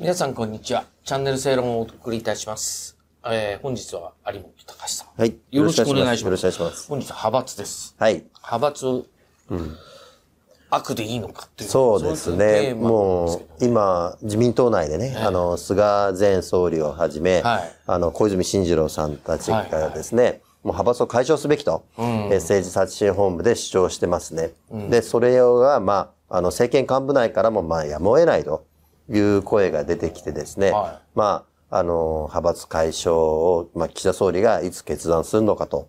皆さんこんにちは。チャンネル正論をお送りいたします。えー、本日は有本隆さん。はい。よろしくお願いします。よろしくお願いします。本日は派閥です。はい。派閥、悪でいいのかっていう。そうですね。もう、今、自民党内でね、あの、菅前総理をはじめ、はいあの、小泉進次郎さんたちがですね、もう派閥を解消すべきと、えー政治刷新本部で主張してますね。で、それが、まあ、あの、政権幹部内からも、まあ、やむを得ないという声が出てきてですね、はまあ、あの、派閥解消を、まあ、岸田総理がいつ決断するのかと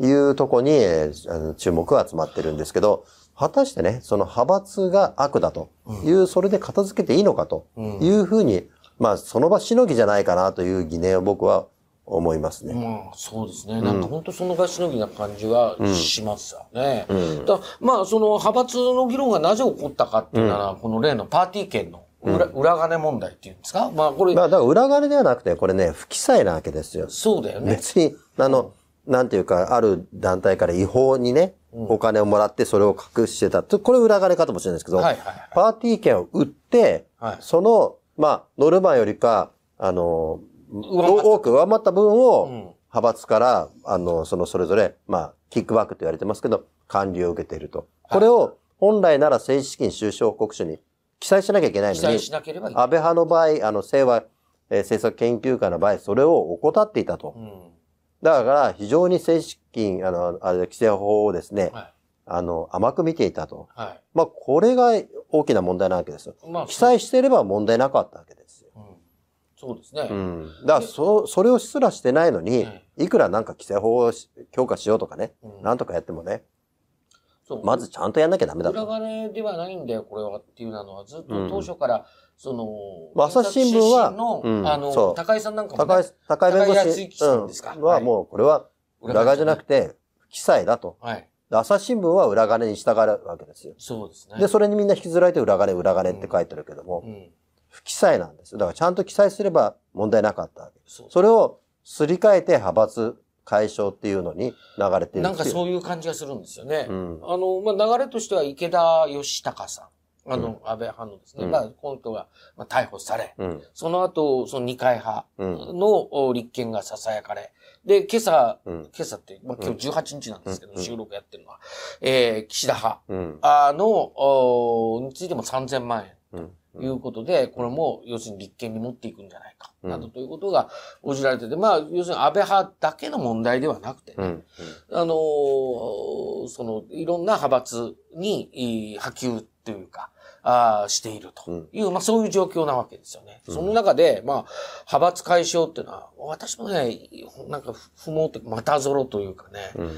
いうところに、えの注目が集まってるんですけど、果たしてね、その派閥が悪だという、それで片付けていいのかというふうに、まあ、その場しのぎじゃないかなという疑念を僕は思いますね。まあ、そうですね。なんか本当その場しのぎな感じはしますよね。だまあ、その派閥の議論がなぜ起こったかっていうのは、この例のパーティー券の裏,、裏金問題っていうんですか？まあ、これ、まあ、だから裏金ではなくて、これね、不記載なわけですよ。そうだよね。別に、あの、なんていうか、ある団体から違法にね、お金をもらってそれを隠してた。これ裏金かともしれないですけど、はいはいはい。パーティー券を売って、はい。その、まあ、ノルマよりか、あの、多く上回った分を、ん。派閥から、あの、そのそれぞれ、まあ、キックバックと言われてますけど、管理を受けていると。これを、本来なら政治資金収支報告書に記載しなきゃいけないのに。安倍派の場合、あの、清和、えー政策研究会の場合、それを怠っていたと。うんだから、非常に政治資金、あの、あれ、規正法をですね、はい。あの、甘く見ていたと。はい。まあ、これが大きな問題なわけですよ。まあ、記載していれば問題なかったわけですよ。うんそうですね。うん。だから、そ、それをすらしてないのにえ、いくらなんか規正法をし強化しようとかね、うんなんとかやってもね、まずちゃんとやんなきゃダメだ裏と。金ではないんだよ、これはっていうのは、ずっと当初から、その、まあ朝日新聞はあの、高井さんなんかも、ね、高井、高井弁護士、さんですか？うん、はもう、これは裏金じゃなくて、不記載だと。はい。で朝日新聞は裏金に従うわけですよ。そうですね。で、それにみんな引きずられて裏金、裏金って書いてるけども、うん。不記載なんですよ。だからちゃんと記載すれば問題なかったわけ。そう。それをすり替えて派閥解消っていうのに流れてるなんかう。そういう感じがするんですよね。うん。あの、まあ、流れとしては池田義孝さん、あの、安倍派のですね、うん。まあ、この人が、まあ、逮捕され、うん。その後、その二階派うんのお立憲が囁かれ、で、今朝、うん。今朝って、まあ、今日18日なんですけど、うん。収録やってるのは、えー、岸田派、うん。あの、おについても3000万円。いうことで、これも、要するに立憲に持っていくんじゃないか、うん。などということが報じられてて、まあ、要するに安倍派だけの問題ではなくて。あのーその、いろんな派閥に、波及というか、あーしているという、まあそういう状況なわけですよね。その中で、まあ、派閥解消っていうのは、私もね、なんか不毛って、またぞろというかね、うん。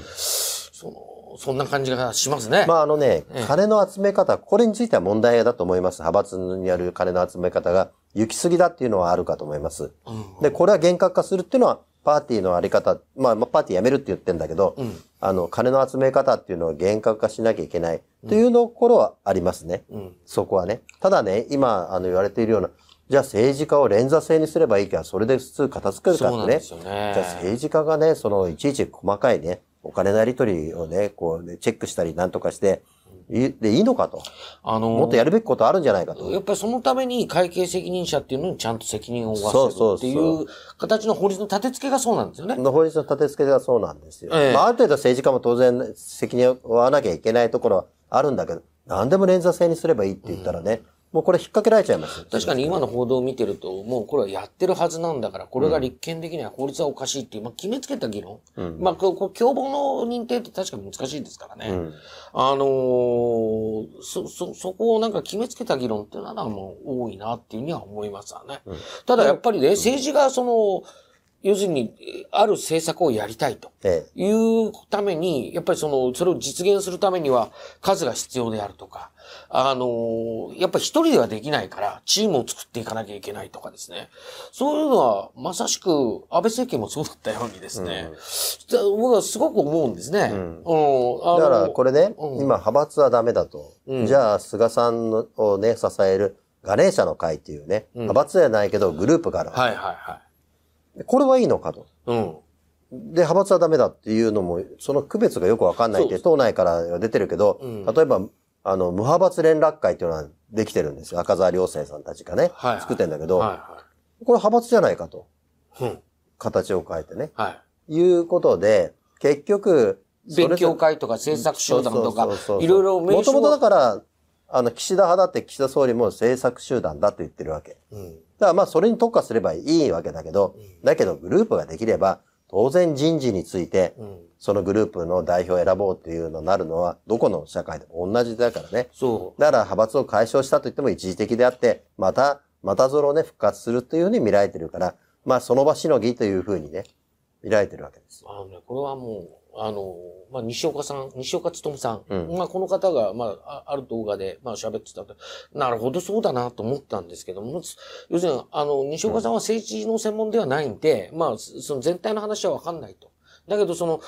その、そんな感じがしますね。まああのねええ、金の集め方、これについては問題だと思います。派閥による金の集め方が行き過ぎだっていうのはあるかと思います。うんで、これは厳格化するっていうのは、パーティーのあり方、まあ、まあパーティーやめるって言ってんだけど、うんあの、金の集め方っていうのを厳格化しなきゃいけないというところはありますね。うんそこはね。ただね、今、あの、言われているような、じゃあ政治家を連座制にすればいいから、それで普通片付けるかってね。そうなんですよね。じゃあ政治家がね、その、いちいち細かいね、お金のやり取りをね、こうね、チェックしたりなんとかして、いでいいのかと。あのーもっとやるべきことあるんじゃないかと。やっぱりそのために会計責任者っていうのにちゃんと責任を負わせるっていう形の法律の立て付けがそうなんですよね。法律の立て付けがそうなんですよ。ええまあ、ある程度政治家も当然責任を負わなきゃいけないところはあるんだけど、何でも連座制にすればいいって言ったらね、もうこれ引っ掛けられちゃいますよ。確かに今の報道を見てると、もうこれはやってるはずなんだから、これが立憲的には法律はおかしいっていう、まあ決めつけた議論。まあこう、共謀の認定って確かに難しいですからね。うんあのーそ、そ、そこをなんか決めつけた議論っていうのはもう多いなっていうには思いますわね。ただやっぱりね、政治がその、要するに、ある政策をやりたいと。ええ。いうために、やっぱりその、それを実現するためには数が必要であるとか、あの、やっぱり一人ではできないから、チームを作っていかなきゃいけないとかですね。そういうのは、まさしく、安倍政権もそうだったようにですね、僕はすごく思うんですね。うん。あのだからこれね、うん今派閥はダメだと。うんじゃあ菅さんのをね、支えるガネーシャの会っていうね、派閥じゃないけどグループがあるわけはいはいはこれはいいのかと。い。うん。で、派閥はダメだっていうのも、その区別がよくわかんないって、党内からは出てるけど、うん例えば、あの、無派閥連絡会っていうのはできてるんですよ。赤澤良生さんたちがね。はいはい作ってんだけど、はいはこれ派閥じゃないかと。い。うん。形を変えてね。はい。いうことで、結局、勉強会とか政策集団とかいろいろ名称もともとだがから、あの、岸田派だって岸田総理も政策集団だと言ってるわけ。うん。だからまあそれに特化すればいいわけだけど、だけどグループができれば、当然人事について、うん。そのグループの代表を選ぼうっていうのになるのは、どこの社会でも同じだからね。そだから派閥を解消したと言っても一時的であって、また、またぞろね、復活するというふうに見られてるから、まあその場しのぎというふうにね、見られてるわけですう。。あのね、これはもう、あの、まあ、西岡さん、西岡努さん。うんまあ、この方が、まあ、あある動画で、まあ、喋ってたと。なるほど、そうだなと思ったんですけども、要するに、あの、西岡さんは政治の専門ではないんで、まあ、その全体の話はわかんないと。だけど、その、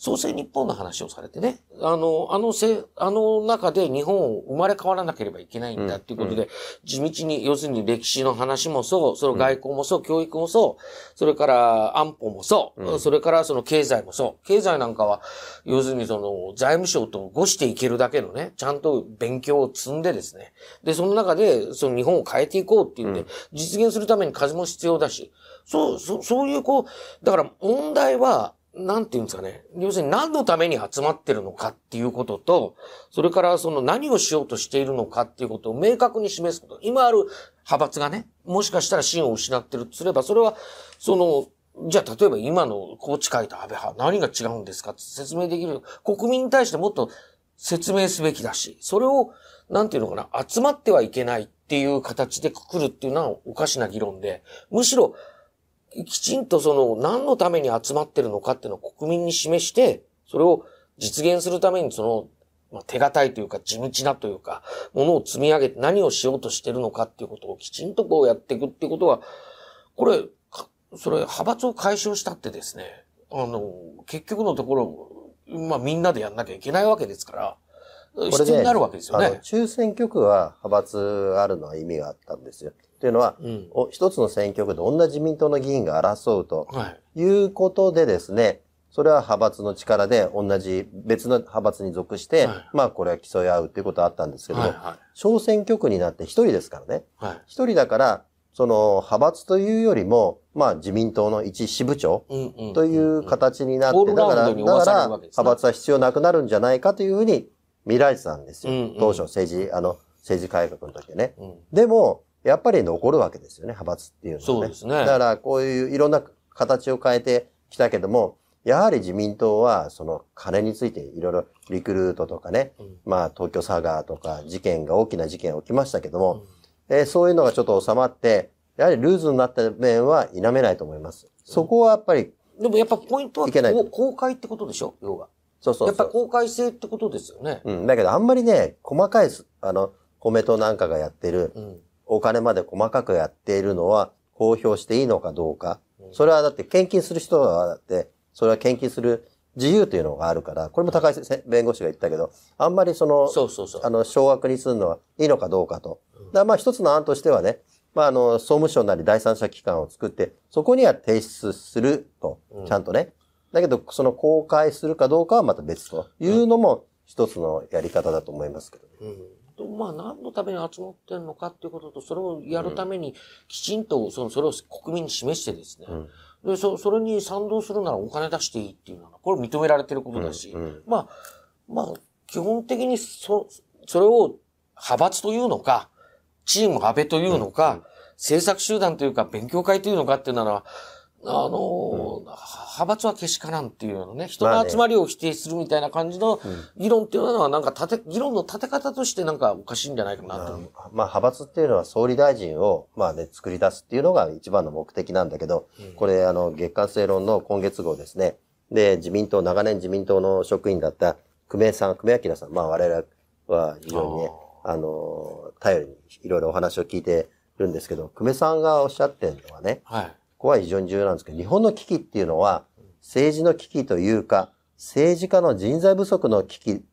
創生日本の話をされてね、あの、あのせ、あの中で日本を生まれ変わらなければいけないんだっていうことで、地道に、要するに歴史の話もそう、その外交もそう、教育もそう、それから安保もそう、それからその経済もそう。経済なんかは、要するにその財務省とごしていけるだけのね、ちゃんと勉強を積んでですね。で、その中で、その日本を変えていこうっていうんで、実現するために風も必要だし、そう、そう、そういうこう、だから問題は、なんていうんですかね。要するに何のために集まってるのかっていうことと、それからその何をしようとしているのかっていうことを明確に示すこと。今ある派閥がね、もしかしたら芯を失ってるとすれば、それは、その、じゃあ例えば今の宏池会と安倍派、何が違うんですかって説明できる。国民に対してもっと説明すべきだし、それを、なんていうのかな、集まってはいけないっていう形でくくるっていうのはおかしな議論で、むしろ、きちんとその何のために集まってるのかっていうのを国民に示して、それを実現するためにその、まあ、手堅いというか地道なというか、ものを積み上げて何をしようとしてるのかっていうことをきちんとこうやっていくっていうことは、これ、かそれ派閥を解消したってですね、あの、結局のところ、まあみんなでやんなきゃいけないわけですから、必要になるわけですよあの、ね。中選挙区は派閥あるのは意味があったんですよ。というのは、うん。お一つの選挙区で同じ自民党の議員が争うとはい。いうことでですね、それは派閥の力で同じ別の派閥に属して、はいまあこれは競い合うということはあったんですけども、はい。は小選挙区になって一人ですからね。い。はい。一人だから、その派閥というよりも、まあ自民党の一支部長。という形になって、だから、だから派閥は必要なくなるんじゃないかというふうに見られてたんですよ。うんうん当初政治、あの、政治改革の時はね。うん。でも、やっぱり残るわけですよね、派閥っていうのは、ね。そうですねだから、こういういろんな形を変えてきたけども、やはり自民党は、その金についていろいろリクルートとかね、うんまあ東京サガーとか事件が大きな事件起きましたけども、えーそういうのがちょっと収まって、やはりルーズになった面は否めないと思います。そこはやっぱり、でもやっぱポイントはいけない公開ってことでしょ？要は。そうそうそう。やっぱ公開性ってことですよね。うん。だけどあんまりね、細かいす、あの、コメントなんかがやってる、うん。お金まで細かくやっているのは公表していいのかどうか。うんそれはだって献金する人はだって、それは献金する自由というのがあるから、これも高井先生弁護士が言ったけど、あんまりその、そうそうそう。あの、少額にするのはいいのかどうかと。だまあ一つの案としてはね、まああの、総務省なり第三者機関を作って、そこには提出するとうん、ちゃんとね。だけど、その公開するかどうかはまた別というのも一つのやり方だと思いますけどね。うん。とまあ何のために集まってるのかっていうことと、それをやるためにきちんとそのそれを国民に示してですね。で、そ、それに賛同するならお金出していいっていうのは、これ認められてることだし、うんうん。まあ、まあ、基本的にそ、それを派閥というのか、チーム安倍というのか、政策集団というか、勉強会というのかっていうのは、あの、派閥はけしからんっていうのね、人の集まりを否定するみたいな感じの議論っていうのは、なんか立て、議論の立て方としてなんかおかしいんじゃないかなと思う。まあ、派閥っていうのは総理大臣を、まあね、作り出すっていうのが一番の目的なんだけど、これ、あの、月刊正論の今月号ですね。で、自民党、長年自民党の職員だった久米さん、久米明さん、まあ我々は非常にね、あの、頼りにいろいろお話を聞いてるんですけど、久米さんがおっしゃってるのはね、はい。ここは非常に重要なんですけど、日本の危機っていうのは、政治の危機というか、政治家の人材不足の危機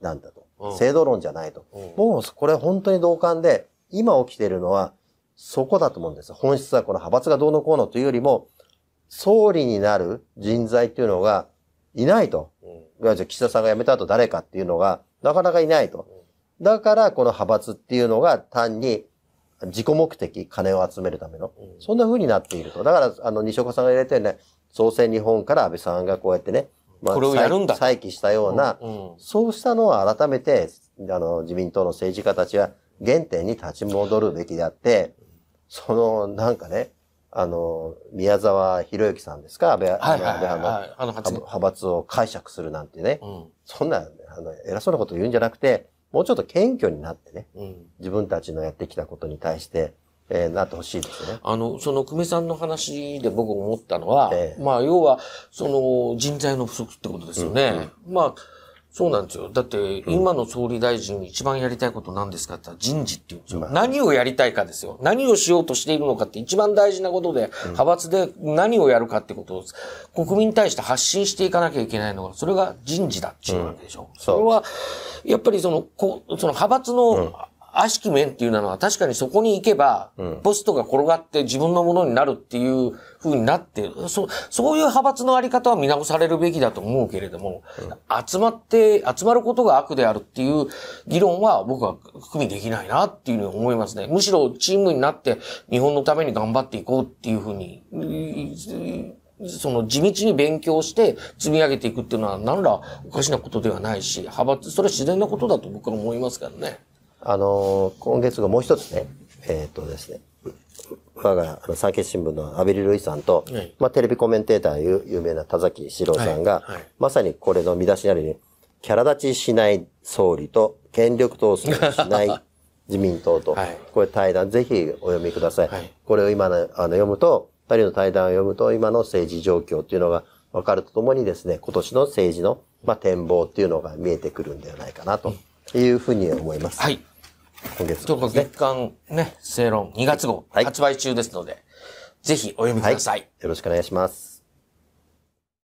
なんだと。うん制度論じゃないと。うんもうこれ本当に同感で、今起きているのは、そこだと思うんです。本質はこの派閥がどうのこうのというよりも、総理になる人材っていうのがいないと。うんじゃあ岸田さんが辞めた後誰かっていうのが、なかなかいないと。だからこの派閥っていうのが単に自己目的、金を集めるための、そんな風になっていると。だから、あの、西岡さんが入れてね、創世日本から安倍さんがこうやってね、まあ、これをやるんだ。再起したような、うんうん、そうしたのは改めて、あの、自民党の政治家たちは原点に立ち戻るべきであって、その、なんかね、あの、宮沢博之さんですか？安倍、はいはいはいはい、の派閥を解釈するなんてね、うん、そんな、あの、偉そうなこと言うんじゃなくて、もうちょっと謙虚になってね、うん、自分たちのやってきたことに対して、えー、なってほしいですね。あの、その久米さんの話で僕思ったのは、えー、まあ、要は、その人材の不足ってことですよね。うん、まあ、そうなんですよ。だって、今の総理大臣に一番やりたいこと何ですかって言ったら人事って言うんですよ。何をやりたいかですよ。何をしようとしているのかって一番大事なことで、派閥で何をやるかってことを国民に対して発信していかなきゃいけないのが、それが人事だっていうわけでしょ。うん、それは、やっぱりその、こその派閥の悪しき面っていうのは確かにそこに行けば、ポストが転がって自分のものになるっていう風になって、そそういう派閥のあり方は見直されるべきだと思うけれども、集まって、集まることが悪であるっていう議論は僕は含みできないなっていうふうに思いますね。むしろチームになって日本のために頑張っていこうっていうふうに、その地道に勉強して積み上げていくっていうのは何らおかしなことではないし、派閥、それは自然なことだと僕は思いますからね。あの、今月がもう一つね、えっ、ー、とですね、我が産経新聞のアベリルイさんと、はい、まあ、テレビコメンテーター有名な田崎史郎さんが、はいはい、まさにこれの見出しにあるように、キャラ立ちしない総理と権力闘争しない自民党と、これ対談ぜひお読みください。これを今のあの読むと、二人の対談を読むと、今の政治状況っていうのが分かるとともにですね、今年の政治の、まあ、展望っていうのが見えてくるんではないかなというふうに思います。はい。今月、ね。ちょっと月間ね、正論2月号、発売中ですので、ぜひお読みください。よろしくお願いします。